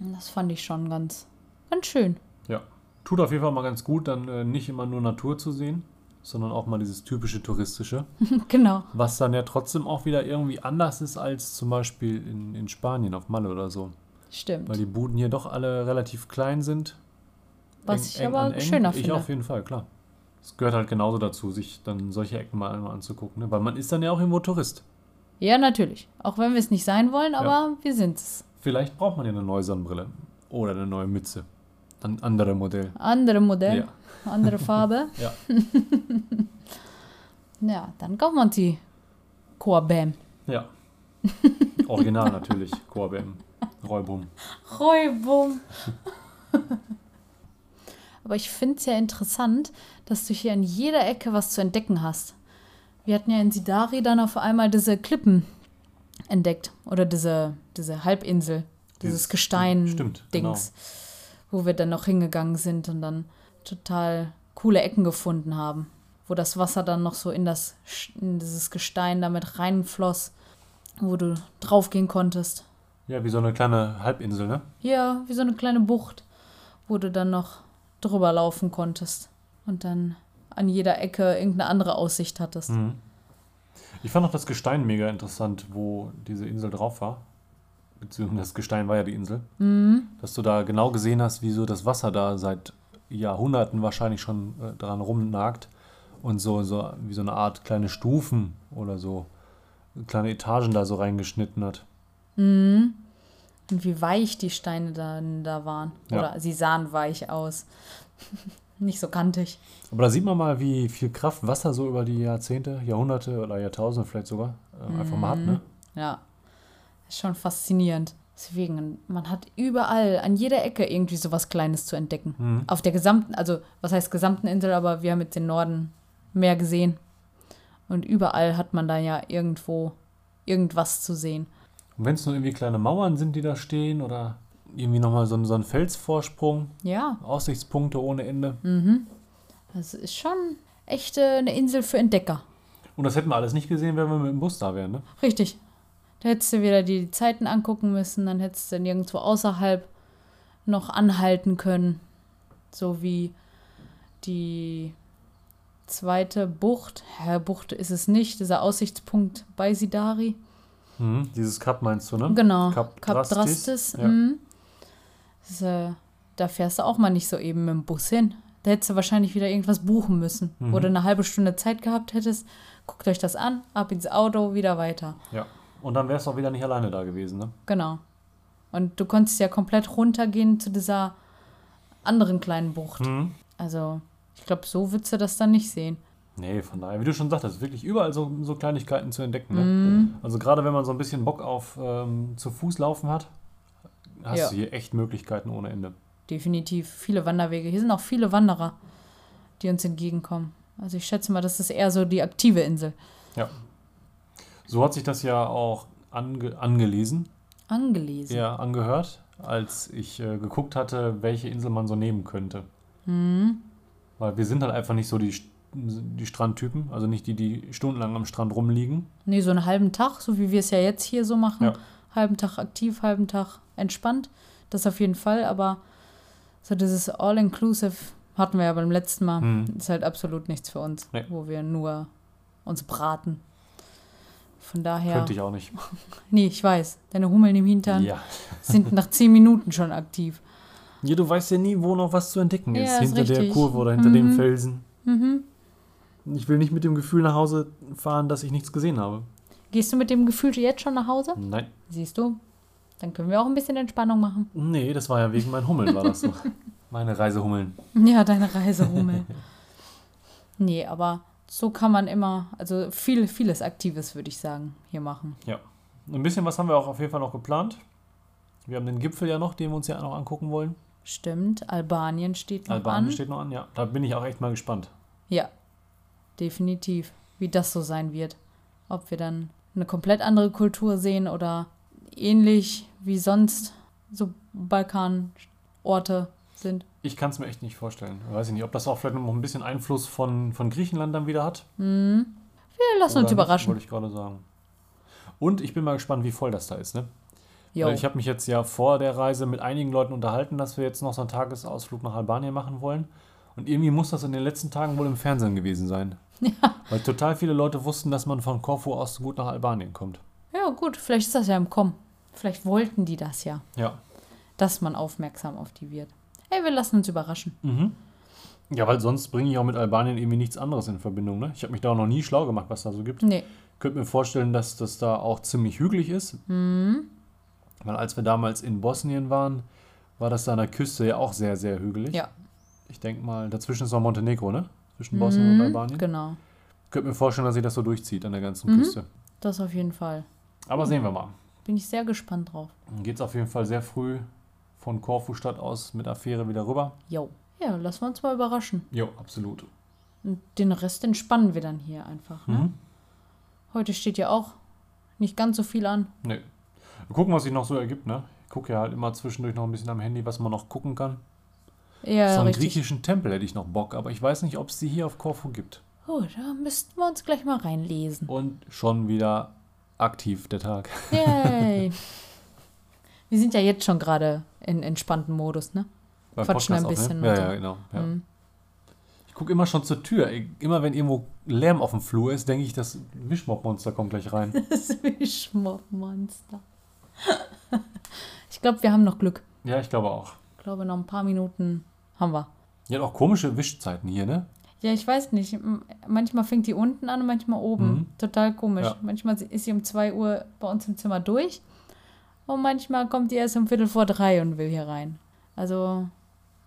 Das fand ich schon ganz, ganz schön. Tut auf jeden Fall mal ganz gut, dann äh, nicht immer nur Natur zu sehen, sondern auch mal dieses typische touristische, *laughs* genau. was dann ja trotzdem auch wieder irgendwie anders ist als zum Beispiel in, in Spanien auf Malle oder so. Stimmt. Weil die Buden hier doch alle relativ klein sind. Was Eng- ich aber eng. schöner Ich finde. auf jeden Fall, klar. Es gehört halt genauso dazu, sich dann solche Ecken mal einmal anzugucken, ne? weil man ist dann ja auch irgendwo Tourist. Ja, natürlich. Auch wenn wir es nicht sein wollen, aber wir sind es. Vielleicht braucht man ja eine neue Sonnenbrille oder eine neue Mütze. Ein anderes Modell. Andere Modell, Ja. andere *laughs* Farbe. Ja. *laughs* Ja, dann kaufen wir uns die Corbam. Ja. Original natürlich. Corbem. Reubum. Räubung. Aber ich finde es ja interessant, dass du hier an jeder Ecke was zu entdecken hast. Wir hatten ja in Sidari dann auf einmal diese Klippen entdeckt. Oder diese, diese Halbinsel. Dieses, Gestein-Dings. Stimmt, genau. Wo wir dann noch hingegangen sind und dann total coole Ecken gefunden haben. Wo das Wasser dann noch so in, das, in dieses Gestein damit reinfloss. Wo du draufgehen konntest. Ja, wie so eine kleine Halbinsel, ne? Ja, wie so eine kleine Bucht, wo du dann noch drüber laufen konntest und dann an jeder Ecke irgendeine andere Aussicht hattest. Mhm. Ich fand auch das Gestein mega interessant, wo diese Insel drauf war. Beziehungsweise das Gestein war ja die Insel, Mhm. dass du da genau gesehen hast, wie so das Wasser da seit Jahrhunderten wahrscheinlich schon äh, dran rumnagt und so, so wie so eine Art kleine Stufen oder so kleine Etagen da so reingeschnitten hat. Mhm. Und wie weich die Steine dann da waren. Ja. Oder sie sahen weich aus. *laughs* Nicht so kantig. Aber da sieht man mal, wie viel Kraft Wasser so über die Jahrzehnte, Jahrhunderte oder Jahrtausende vielleicht sogar äh, einfach mal hat, ne? Ja. Ist schon faszinierend. Deswegen, man hat überall, an jeder Ecke irgendwie sowas Kleines zu entdecken. Mhm. Auf der gesamten, also was heißt gesamten Insel, aber wir haben jetzt den Norden mehr gesehen. Und überall hat man da ja irgendwo irgendwas zu sehen. Und wenn es nur irgendwie kleine Mauern sind, die da stehen oder irgendwie nochmal so, ein- so ein Felsvorsprung, Ja, Aussichtspunkte ohne Ende. das ist schon echt eine Insel für Entdecker. Und das hätten wir alles nicht gesehen, wenn wir mit dem Bus da wären, ne? Richtig. Da hättest du wieder die Zeiten angucken müssen, dann hättest du nirgendwo außerhalb noch anhalten können. So wie die zweite Bucht. Ja, Bucht ist es nicht, dieser Aussichtspunkt bei Sidari. Mhm. Dieses Kap meinst du, ne? Genau. Kap Kap Drastis, Drastis. ja. mhm. Das, äh, da fährst du auch mal nicht so eben mit dem Bus hin. Da hättest du wahrscheinlich wieder irgendwas buchen müssen. Mhm. Oder eine halbe Stunde Zeit gehabt hättest. Guckt euch das an, ab ins Auto, wieder weiter. Ja. Und dann wärst du auch wieder nicht alleine da gewesen, ne? Genau. Und du konntest ja komplett runtergehen zu dieser anderen kleinen Bucht. Mhm. Also, ich glaube, so würdest du das dann nicht sehen. Nee, von daher, wie du schon sagtest, wirklich überall so, so Kleinigkeiten zu entdecken. Ne? Mhm. Also gerade wenn man so ein bisschen Bock auf ähm, zu Fuß laufen hat, hast Ja. du hier echt Möglichkeiten ohne Ende. Definitiv viele Wanderwege. Hier sind auch viele Wanderer, die uns entgegenkommen. Also ich schätze mal, das ist eher so die aktive Insel. So hat sich das ja auch ange angelesen, Angelesen. ja, angehört, als ich äh, geguckt hatte, welche Insel man so nehmen könnte. Mhm. Weil wir sind halt einfach nicht so die, die Strandtypen, also nicht die, die stundenlang am Strand rumliegen. Nee, so einen halben Tag, so wie wir es ja jetzt hier so machen. Ja. Halben Tag aktiv, halben Tag entspannt. Das auf jeden Fall, aber so dieses All-Inclusive hatten wir ja beim letzten Mal. Mhm. Ist halt absolut nichts für uns, Nee. wo wir nur uns braten. Von daher. Könnte ich auch nicht. *laughs* Nee, ich weiß. Deine Hummeln im Hintern Ja. *laughs* sind nach zehn Minuten schon aktiv. ja, du weißt ja nie, wo noch was zu entdecken Ja, ist. ist hinter der richtig. Kurve oder hinter dem Mhm. Felsen. Mhm. Ich will nicht mit dem Gefühl nach Hause fahren, dass ich nichts gesehen habe. Gehst du mit dem Gefühl jetzt schon nach Hause? Nein. Siehst du? Dann können wir auch ein bisschen Entspannung machen. Nee, das war ja wegen meinen Hummeln, war das so. *laughs* Meine Reisehummeln. Ja, deine Reisehummel. nee, aber so kann man immer, also viel, vieles Aktives, würde ich sagen, hier machen. Ein bisschen was haben wir auch auf jeden Fall noch geplant. Wir haben den Gipfel ja noch, den wir uns ja noch angucken wollen. Stimmt, Albanien steht noch Albanien an. steht noch an, ja. Da bin ich auch echt mal gespannt. Ja, definitiv. Wie das so sein wird. Ob wir dann eine komplett andere Kultur sehen oder ähnlich wie sonst so Balkanorte sind. Ich kann es mir echt nicht vorstellen. Weiß ich nicht, ob das auch vielleicht noch ein bisschen Einfluss von, von Griechenland dann wieder hat. Hm. Wir lassen Oder uns überraschen. Wollte ich gerade sagen. Und ich bin mal gespannt, wie voll das da ist. Ne? Jo. Ich habe mich jetzt ja vor der Reise mit einigen Leuten unterhalten, dass wir jetzt noch so einen Tagesausflug nach Albanien machen wollen. Und irgendwie muss das in den letzten Tagen wohl im Fernsehen gewesen sein. *laughs* Ja. Weil total viele Leute wussten, dass man von Korfu aus gut nach Albanien kommt. Ja, gut, vielleicht ist das ja im Kommen. Vielleicht wollten die das ja, Ja. dass man aufmerksam auf die wird. Ey, wir lassen uns überraschen. Mhm. Ja, weil sonst bringe ich auch mit Albanien irgendwie nichts anderes in Verbindung. Ne? Ich habe mich da auch noch nie schlau gemacht, was da so gibt. Nee. könnte mir vorstellen, dass das da auch ziemlich hügelig ist. Hm. Weil als wir damals in Bosnien waren, war das da an der Küste ja auch sehr, sehr hügelig. Ja. Ich denke mal, dazwischen ist noch Montenegro, ne? Zwischen Bosnien und Mhm, Albanien. Genau. Könnte mir vorstellen, dass sich das so durchzieht an der ganzen Mhm. Küste. Das auf jeden Fall. Aber sehen wir mal. Bin ich sehr gespannt drauf. Geht es auf jeden Fall sehr früh von Korfu Stadt aus mit Affäre wieder rüber. Jo. Ja, lassen wir uns mal überraschen. Jo, absolut. Und den Rest entspannen wir dann hier einfach. Ne? Mhm. Heute steht ja auch nicht ganz so viel an. Nee. Wir gucken, was sich noch so ergibt, ne? Ich gucke ja halt immer zwischendurch noch ein bisschen am Handy, was man noch gucken kann. Ja, so einen richtig. griechischen Tempel hätte ich noch Bock, aber ich weiß nicht, ob es die hier auf Korfu gibt. Oh, da müssten wir uns gleich mal reinlesen. Und schon wieder aktiv der Tag. Yay. *laughs* wir sind ja jetzt schon gerade in entspannten Modus, ne? Beim Quatschen ein Podcast bisschen Ja, und so. ja, genau. Ja. Mhm. Ich gucke immer schon zur Tür. Immer wenn irgendwo Lärm auf dem Flur ist, denke ich, das Wischmopp-Monster kommt gleich rein. *laughs* Das Wischmopp-Monster. *laughs* Ich glaube, wir haben noch Glück. Ja, ich glaube auch. Ich glaube, noch ein paar Minuten haben wir. Ihr habt auch komische Wischzeiten hier, ne? Ja, ich weiß nicht. Manchmal fängt die unten an und manchmal oben. Mhm. Total komisch. Ja. Manchmal ist sie um 2 Uhr bei uns im Zimmer durch. Und manchmal kommt die erst um Viertel vor drei und will hier rein. Also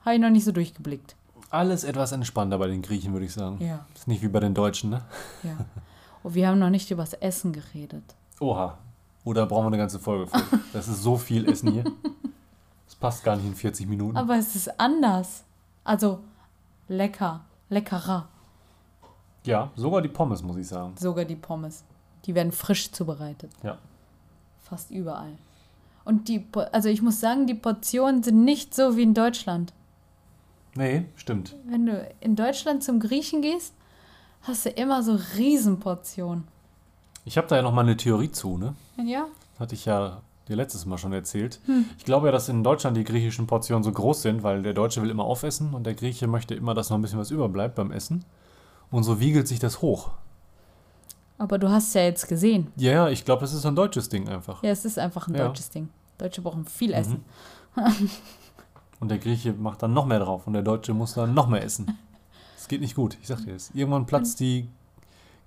habe ich noch nicht so durchgeblickt. Alles etwas entspannter bei den Griechen, würde ich sagen. Ja, Ist nicht wie bei den Deutschen, ne? ja. Und wir haben noch nicht über das Essen geredet. Oha. Oder brauchen wir eine ganze Folge für? Das ist so viel Essen hier. Das passt gar nicht in 40 Minuten. Aber es ist anders. Also lecker, leckerer. Ja, sogar die Pommes, muss ich sagen. Sogar die Pommes. Die werden frisch zubereitet. Ja. Fast überall. Und die, also ich muss sagen, die Portionen sind nicht so wie in Deutschland. Nee, stimmt. Wenn du in Deutschland zum Griechen gehst, hast du immer so Riesenportionen. Ich habe da ja noch mal eine Theorie zu, ne? Ja? Hatte ich ja dir letztes Mal schon erzählt. Ich glaube ja, dass in Deutschland die griechischen Portionen so groß sind, weil der Deutsche will immer aufessen und der Grieche möchte immer, dass noch ein bisschen was überbleibt beim Essen. Und so wiegelt sich das hoch. Aber du hast ja jetzt gesehen. Ja, ja, ich glaube, das ist ein deutsches Ding einfach. Ja, es ist einfach ein Ja. deutsches Ding. Deutsche brauchen viel Essen. *laughs* Und der Grieche macht dann noch mehr drauf und der Deutsche muss dann noch mehr essen. Es geht nicht gut, ich sag dir das. Irgendwann platzt die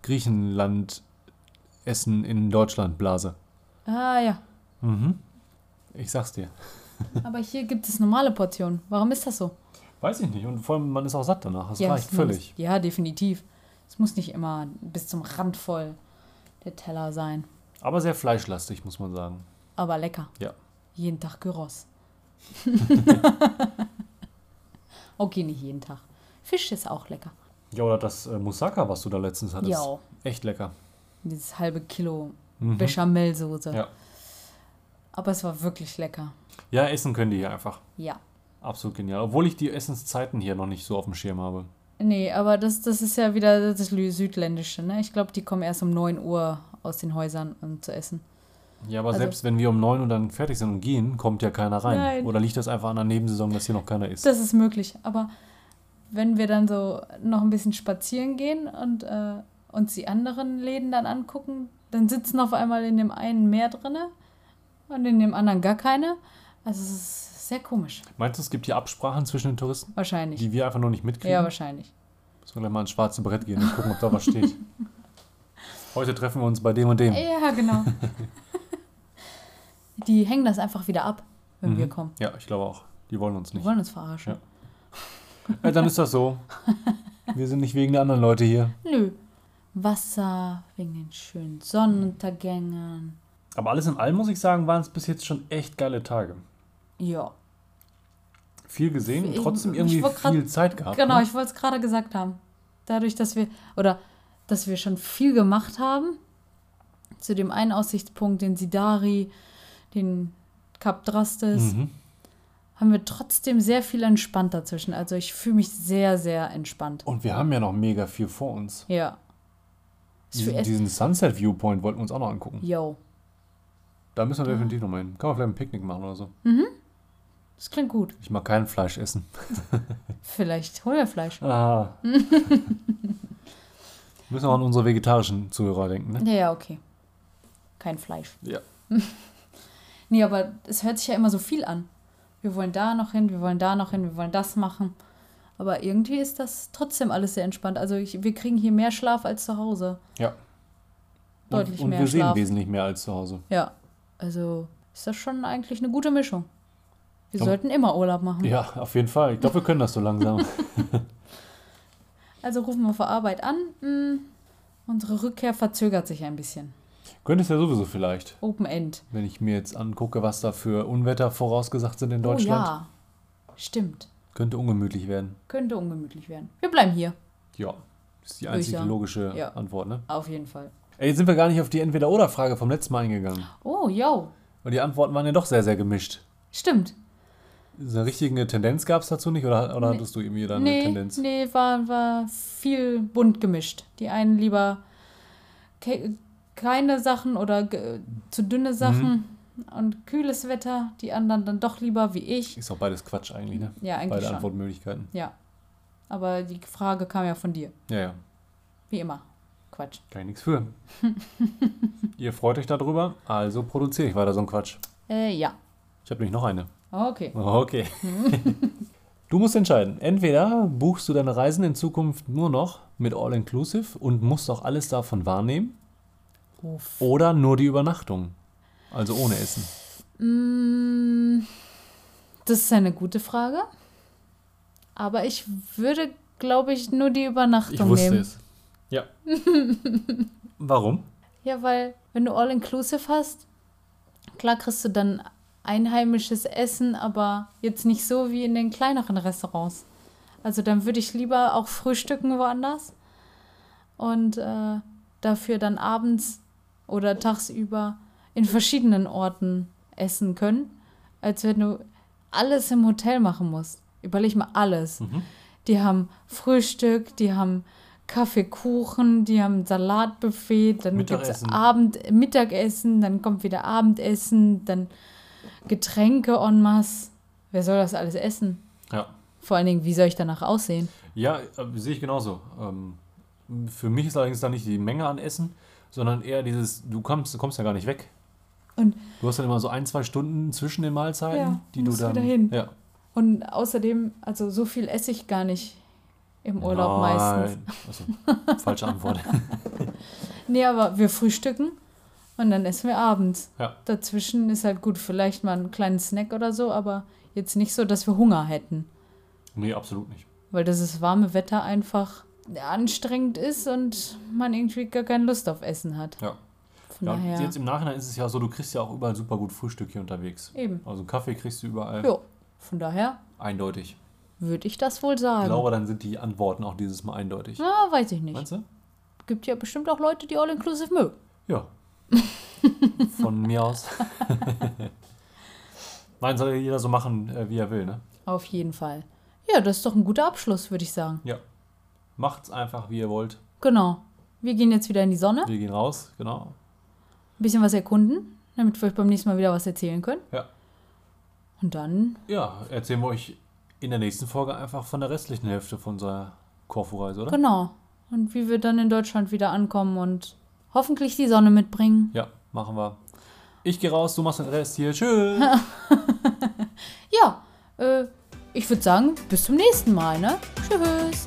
Griechenland-Essen in Deutschland-Blase. Ah ja. Mhm. Ich sag's dir. *laughs* Aber hier gibt es normale Portionen. Warum ist das so? Weiß ich nicht. Und vor allem, man ist auch satt danach. Es Ja, reicht es völlig. Ja, definitiv. Es muss nicht immer bis zum Rand voll der Teller sein. Aber sehr fleischlastig, muss man sagen. Aber lecker. Ja. Jeden Tag Gyros. *laughs* okay, nicht jeden Tag. Fisch ist auch lecker. Ja, oder das äh, Moussaka, was du da letztens hattest. Ja. Echt lecker. Dieses halbe Kilo Mhm. Bechamelsoße. Ja. Aber es war wirklich lecker. Ja, essen können die hier einfach. Ja. Absolut genial. Obwohl ich die Essenszeiten hier noch nicht so auf dem Schirm habe. Nee, aber das, das ist ja wieder das Südländische, ne? Ich glaube, die kommen erst um 9 Uhr aus den Häusern, um zu essen. Ja, aber Also- selbst wenn wir um 9 Uhr dann fertig sind und gehen, kommt ja keiner rein. Nein. Oder liegt das einfach an der Nebensaison, dass hier noch keiner ist? Das ist möglich. Aber wenn wir dann so noch ein bisschen spazieren gehen und äh, uns die anderen Läden dann angucken, dann sitzen auf einmal in dem einen mehr drinne und in dem anderen gar keine. Also es ist sehr komisch. Meinst du, es gibt hier Absprachen zwischen den Touristen, Wahrscheinlich. die wir einfach nur nicht mitkriegen? Ja, wahrscheinlich. Sollen wir mal ins schwarze Brett gehen und gucken, ob da was steht. *laughs* Heute treffen wir uns bei dem und dem. Ja, genau. *laughs* die hängen das einfach wieder ab, wenn Mhm. wir kommen. Ja, ich glaube auch. Die wollen uns Die nicht. wollen uns verarschen. Ja. Ja, dann ist das so. *laughs* Wir sind nicht wegen der anderen Leute hier. Nö. Wasser, wegen den schönen Sonnenuntergängen. Aber alles in allem muss ich sagen, waren es bis jetzt schon echt geile Tage. Ja. Viel gesehen und trotzdem irgendwie grad- viel Zeit gehabt. Genau, ne? ich wollte es gerade gesagt haben. Dadurch, dass wir, oder dass wir schon viel gemacht haben, zu dem einen Aussichtspunkt, den Sidari, den Kap Drastes, Mhm. haben wir trotzdem sehr viel entspannt dazwischen. Also ich fühle mich sehr, sehr entspannt. Und wir haben ja noch mega viel vor uns. Ja. Diesen, es- diesen Sunset Viewpoint wollten wir uns auch noch angucken. Yo, Da müssen wir definitiv noch mal hin. Kann man vielleicht ein Picknick machen oder so. Das klingt gut. Ich mag kein Fleisch essen. *laughs* Vielleicht holen wir Fleisch. Ah. *laughs* müssen wir auch an unsere vegetarischen Zuhörer denken, ne? Ja, ja, okay. Kein Fleisch. Ja. *laughs* Nee, aber es hört sich ja immer so viel an. Wir wollen da noch hin, wir wollen da noch hin, wir wollen das machen. Aber irgendwie ist das trotzdem alles sehr entspannt. Also ich, wir kriegen hier mehr Schlaf als zu Hause. Ja. Deutlich und, und mehr wir sehen Schlaf. wesentlich mehr als zu Hause. Ja, also ist das schon eigentlich eine gute Mischung. Wir Aber- sollten immer Urlaub machen. Ja, auf jeden Fall. Ich glaube, wir können das so langsam. *laughs* *laughs* Also rufen wir vor Arbeit an. Hm, unsere Rückkehr verzögert sich ein bisschen. Könntest ja sowieso vielleicht, Open End. wenn ich mir jetzt angucke, was da für Unwetter vorausgesagt sind in Deutschland. Oh ja, stimmt. Könnte ungemütlich werden. Könnte ungemütlich werden. Wir bleiben hier. Ja, das ist die einzige logische Ja. Antwort, ne? Auf jeden Fall. Ey, jetzt sind wir gar nicht auf die Entweder-Oder-Frage vom letzten Mal eingegangen. Oh, yo. Und die Antworten waren ja doch sehr, sehr gemischt. Stimmt. Eine richtige Tendenz gab es dazu nicht? Oder, oder Nee. hattest du irgendwie da eine nee, Tendenz? nee, war, war viel bunt gemischt. Die einen lieber ke keine Sachen oder zu dünne Sachen und kühles Wetter. Die anderen dann doch lieber wie ich. Ist auch beides Quatsch eigentlich, ne? Ja, eigentlich Beide schon. Antwortmöglichkeiten. Ja. Aber die Frage kam ja von dir. Ja, ja. Wie immer. Quatsch. Kann ich nichts für. *laughs* Ihr freut euch darüber, also produziere ich weiter so einen Quatsch. Äh, ja. Ich habe nämlich noch eine. Okay. Okay. *laughs* du musst entscheiden. Entweder buchst du deine Reisen in Zukunft nur noch mit All-Inclusive und musst auch alles davon wahrnehmen, Uff. oder nur die Übernachtung. Also ohne Essen. Mm, Das ist eine gute Frage. Aber ich würde, glaube ich, nur die Übernachtung Ich wusste nehmen. es. Ja. *laughs* Warum? Ja, weil wenn du All-Inclusive hast, klar kriegst du dann einheimisches Essen, aber jetzt nicht so wie in den kleineren Restaurants. Also dann würde ich lieber auch frühstücken woanders und äh, dafür dann abends oder tagsüber in verschiedenen Orten essen können, als wenn du alles im Hotel machen musst. Überleg mal alles. Mhm. Die haben Frühstück, die haben Kaffee, Kuchen, die haben Salatbuffet, dann gibt es. Abend, Mittagessen, dann kommt wieder Abendessen, dann Getränke en masse. Wer soll das alles essen? Ja. Vor allen Dingen, wie soll ich danach aussehen? Ja, äh, sehe ich genauso. Ähm, für mich ist allerdings da nicht die Menge an Essen, sondern eher dieses, du kommst, du kommst ja gar nicht weg. Und- du hast dann immer so ein, zwei Stunden zwischen den Mahlzeiten, Ja, die du dann. wieder hin. Ja. Und außerdem, also so viel esse ich gar nicht im Urlaub meistens. Nein. Also, falsche Antwort. *laughs* Nee, aber wir frühstücken und dann essen wir abends. Ja. Dazwischen ist halt gut, vielleicht mal einen kleinen Snack oder so, aber jetzt nicht so, dass wir Hunger hätten. nee, absolut nicht. Weil das warme Wetter einfach anstrengend ist und man irgendwie gar keine Lust auf Essen hat. Ja. Von Ja, und daher. jetzt im Nachhinein ist es ja so, du kriegst ja auch überall super gut Frühstück hier unterwegs. Eben. Also Kaffee kriegst du überall. Jo. Von daher Eindeutig. würde ich das wohl Ich sagen. glaube, dann sind die Antworten auch dieses Mal eindeutig. Na, weiß ich nicht. Meinst du? Gibt ja bestimmt auch Leute, die All-Inclusive mögen. Ja. *laughs* Von mir aus. *laughs* Nein, soll ja jeder so machen, äh, wie er will, ne? Auf jeden Fall. Ja, das ist doch ein guter Abschluss, würde ich sagen. Ja. Macht's einfach, wie ihr wollt. Genau. Wir gehen jetzt wieder in die Sonne, ein Wir gehen raus, genau. bisschen was erkunden, damit wir euch beim nächsten Mal wieder was erzählen können. Ja. Und dann, Ja, erzählen wir euch in der nächsten Folge einfach von der restlichen Hälfte von unserer Korfu-Reise, oder? genau. Und wie wir dann in Deutschland wieder ankommen und hoffentlich die Sonne mitbringen. Ja, machen wir. Ich gehe raus, du machst den Rest hier. Tschüss. *laughs* Ja, äh, ich würde sagen, bis zum nächsten Mal, ne? Tschüss.